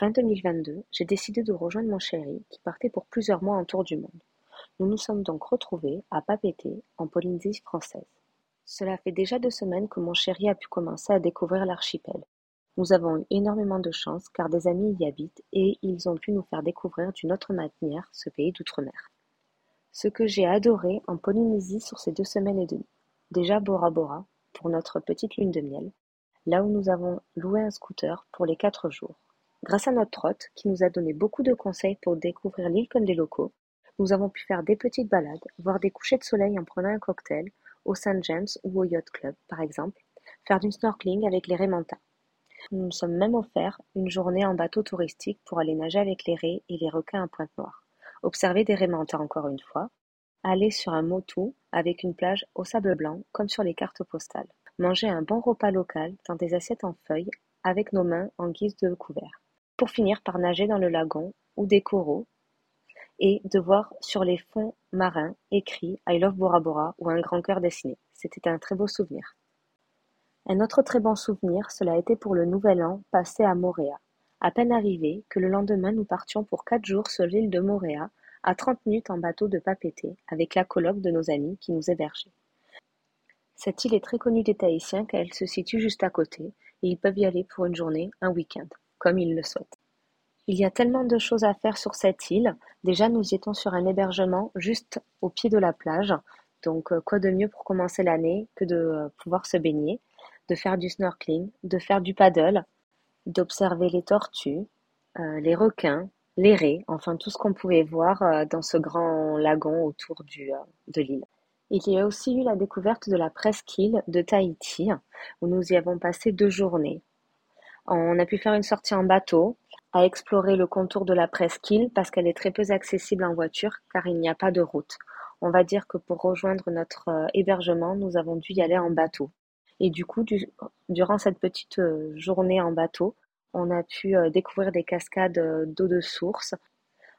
Fin 2022, j'ai décidé de rejoindre mon chéri qui partait pour plusieurs mois en tour du monde. Nous nous sommes donc retrouvés à Papeete, en Polynésie française. Cela fait déjà deux semaines que mon chéri a pu commencer à découvrir l'archipel. Nous avons eu énormément de chance car des amis y habitent et ils ont pu nous faire découvrir d'une autre manière ce pays d'outre-mer. Ce que j'ai adoré en Polynésie sur ces deux semaines et demie. Déjà Bora Bora, pour notre petite lune de miel, là où nous avons loué un scooter pour les quatre jours. Grâce à notre hôte, qui nous a donné beaucoup de conseils pour découvrir l'île comme des locaux, nous avons pu faire des petites balades, voir des couchers de soleil en prenant un cocktail, au St. James ou au Yacht Club par exemple, faire du snorkeling avec les raimentas. Nous nous sommes même offert une journée en bateau touristique pour aller nager avec les raies et les requins à Pointe-Noire, observer des raimentas encore une fois, aller sur un motu avec une plage au sable blanc comme sur les cartes postales, manger un bon repas local dans des assiettes en feuilles avec nos mains en guise de couvert pour finir par nager dans le lagon ou des coraux et de voir sur les fonds marins écrit I love Bora Bora ou un grand cœur dessiné. C'était un très beau souvenir. Un autre très bon souvenir, cela a été pour le nouvel an passé à Moréa. À peine arrivé, que le lendemain nous partions pour quatre jours sur l'île de Moréa, à trente minutes en bateau de Papeete, avec la colloque de nos amis qui nous hébergeaient. Cette île est très connue des Tahitiens car elle se situe juste à côté, et ils peuvent y aller pour une journée, un week-end comme ils le souhaitent. Il y a tellement de choses à faire sur cette île. Déjà, nous étions sur un hébergement juste au pied de la plage. Donc, euh, quoi de mieux pour commencer l'année que de euh, pouvoir se baigner, de faire du snorkeling, de faire du paddle, d'observer les tortues, euh, les requins, les raies, enfin tout ce qu'on pouvait voir dans ce grand lagon autour de l'île. Il y a aussi eu la découverte de la presqu'île de Tahiti, où nous y avons passé deux journées. On a pu faire une sortie en bateau, à explorer le contour de la presqu'île parce qu'elle est très peu accessible en voiture car il n'y a pas de route. On va dire que pour rejoindre notre euh, hébergement, nous avons dû y aller en bateau. Et du coup, durant cette petite euh, journée en bateau, on a pu euh, découvrir des cascades d'eau de source.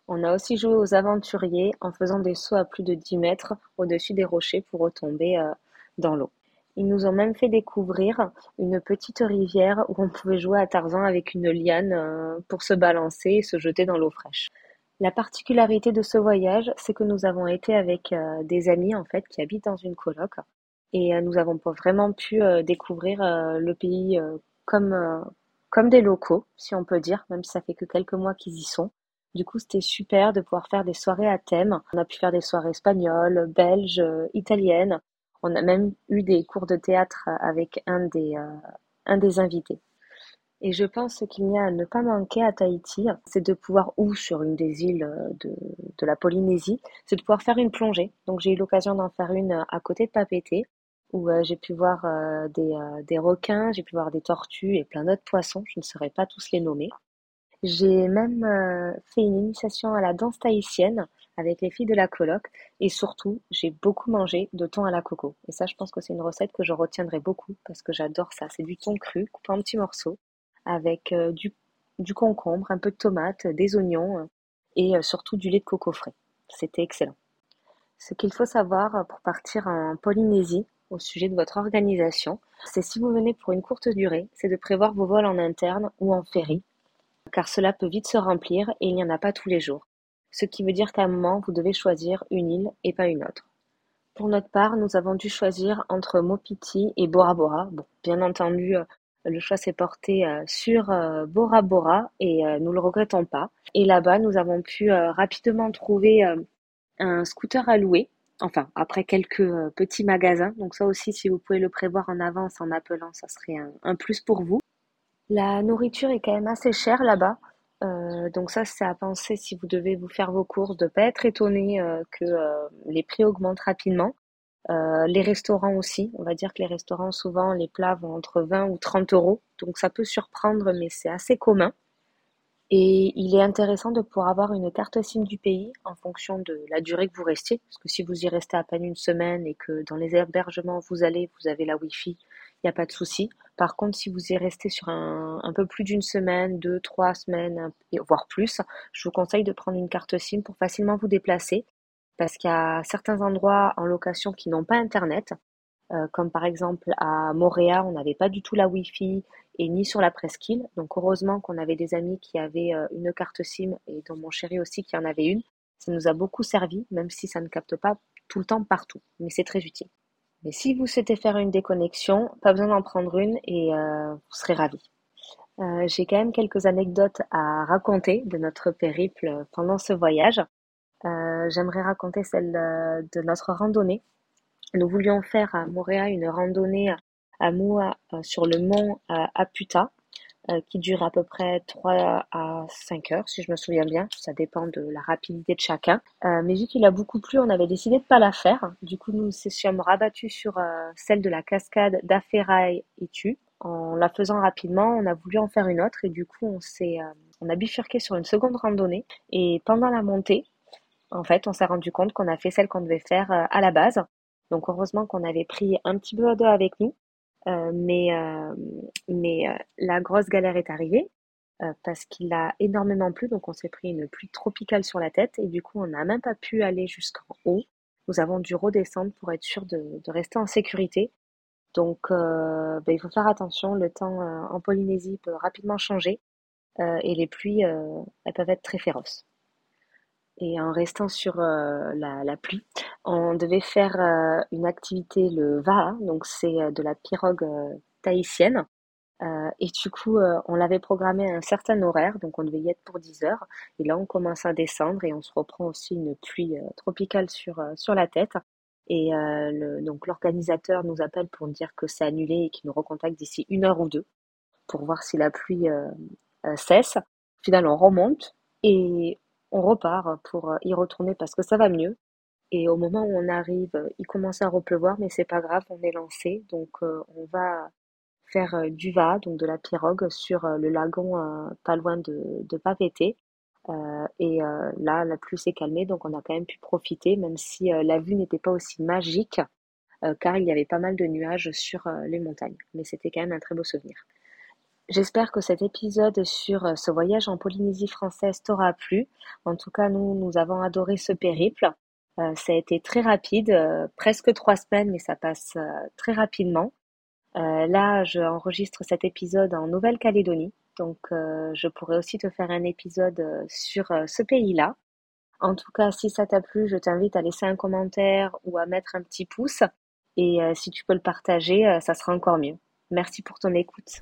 On a aussi joué aux aventuriers en faisant des sauts à plus de 10 mètres au-dessus des rochers pour retomber dans l'eau. Ils nous ont même fait découvrir une petite rivière où on pouvait jouer à Tarzan avec une liane euh, pour se balancer et se jeter dans l'eau fraîche. La particularité de ce voyage, c'est que nous avons été avec euh, des amis en fait qui habitent dans une coloc et euh, nous avons vraiment pu découvrir le pays comme comme des locaux, si on peut dire, même si ça fait que quelques mois qu'ils y sont. Du coup, c'était super de pouvoir faire des soirées à thème. On a pu faire des soirées espagnoles, belges, italiennes. On a même eu des cours de théâtre avec un des, euh, un des invités. Et je pense qu'il n'y a à ne pas manquer à Tahiti, c'est de pouvoir, ou sur une des îles euh, de, la Polynésie, c'est de pouvoir faire une plongée. Donc j'ai eu l'occasion d'en faire une euh, à côté de Papeete, où j'ai pu voir des, des requins, j'ai pu voir des tortues et plein d'autres poissons, je ne saurais pas tous les nommer. J'ai même fait une initiation à la danse tahitienne, avec les filles de la coloc et surtout, j'ai beaucoup mangé de thon à la coco et ça, je pense que c'est une recette que je retiendrai beaucoup parce que j'adore ça. C'est du thon cru coupé en petits morceaux avec euh, du, du concombre, un peu de tomate, des oignons euh, et euh, surtout du lait de coco frais. C'était excellent. Ce qu'il faut savoir pour partir en Polynésie au sujet de votre organisation, c'est si vous venez pour une courte durée, c'est de prévoir vos vols en interne ou en ferry, car cela peut vite se remplir et il n'y en a pas tous les jours ce qui veut dire qu'à un moment vous devez choisir une île et pas une autre. Pour notre part, nous avons dû choisir entre Mopiti et Bora Bora. Bien entendu, euh, le choix s'est porté euh, sur euh, Bora Bora et nous le regrettons pas. Et là-bas, nous avons pu rapidement trouver un scooter à louer. Enfin, après quelques petits magasins. Donc ça aussi, si vous pouvez le prévoir en avance en appelant, ça serait un plus pour vous. La nourriture est quand même assez chère là-bas. Euh, donc ça, c'est à penser si vous devez vous faire vos courses, de pas être étonné euh, que euh, les prix augmentent rapidement. les restaurants aussi, on va dire que les restaurants, souvent, les plats vont entre 20 ou 30 euros. Donc ça peut surprendre, mais c'est assez commun. Et il est intéressant de pouvoir avoir une carte SIM du pays en fonction de la durée que vous restiez. Parce que si vous y restez à peine une semaine et que dans les hébergements vous allez, vous avez la Wi-Fi, il n'y a pas de souci. Par contre, si vous y restez sur un, un peu plus d'une semaine, deux, trois semaines, voire plus, je vous conseille de prendre une carte SIM pour facilement vous déplacer. Parce qu'il y a certains endroits en location qui n'ont pas Internet. Euh, comme par exemple à Montréal, on n'avait pas du tout la Wi-Fi et ni sur la presqu'île. Donc heureusement qu'on avait des amis qui avaient euh, une carte SIM et dont mon chéri aussi qui en avait une. Ça nous a beaucoup servi, même si ça ne capte pas tout le temps partout, mais c'est très utile. Mais si vous souhaitez faire une déconnexion, pas besoin d'en prendre une et euh, vous serez ravis. J'ai quand même quelques anecdotes à raconter de notre périple pendant ce voyage. J'aimerais raconter celle de notre randonnée nous voulions faire à Montréal une randonnée à Moua euh, sur le mont euh, Aputa euh, qui dure à peu près 3 à 5 heures, si je me souviens bien. Ça dépend de la rapidité de chacun. mais vu qu'il a beaucoup plu, on avait décidé de pas la faire. Du coup, nous nous sommes rabattus sur celle de la cascade d'Aferai Tu. En la faisant rapidement, on a voulu en faire une autre et du coup, on s'est, on a bifurqué sur une seconde randonnée. Et pendant la montée, en fait, on s'est rendu compte qu'on a fait celle qu'on devait faire à la base. Donc heureusement qu'on avait pris un petit peu d'eau avec nous. Euh, mais euh, mais euh, la grosse galère est arrivée parce qu'il a énormément plu. Donc on s'est pris une pluie tropicale sur la tête et du coup on n'a même pas pu aller jusqu'en haut. Nous avons dû redescendre pour être sûr de, rester en sécurité. Donc ben, il faut faire attention. Le temps en Polynésie peut rapidement changer et les pluies elles peuvent être très féroces. Et en restant sur euh, la, pluie, on devait faire euh, une activité, le VA, donc c'est euh, de la pirogue tahitienne. et du coup, on l'avait programmé à un certain horaire, donc on devait y être pour 10 heures. Et là, on commence à descendre et on se reprend aussi une pluie tropicale sur, sur la tête. Et donc l'organisateur nous appelle pour dire que c'est annulé et qu'il nous recontacte d'ici une heure ou deux pour voir si la pluie cesse. Finalement, on remonte et on repart pour euh, y retourner parce que ça va mieux. Et au moment où on arrive, euh, il commence à repleuvoir, mais c'est pas grave, on est lancé. Donc euh, on va faire du va, donc de la pirogue, sur le lagon pas loin de, de et là, la pluie s'est calmée, donc on a quand même pu profiter, même si la vue n'était pas aussi magique, car il y avait pas mal de nuages sur les montagnes. Mais c'était quand même un très beau souvenir. J'espère que cet épisode sur euh, ce voyage en Polynésie française t'aura plu. En tout cas, nous, nous avons adoré ce périple. Euh, ça a été très rapide, euh, presque trois semaines, mais ça passe très rapidement. là, je enregistre cet épisode en Nouvelle-Calédonie, donc je pourrais aussi te faire un épisode sur ce pays-là. En tout cas, si ça t'a plu, je t'invite à laisser un commentaire ou à mettre un petit pouce. Et si tu peux le partager, ça sera encore mieux. Merci pour ton écoute.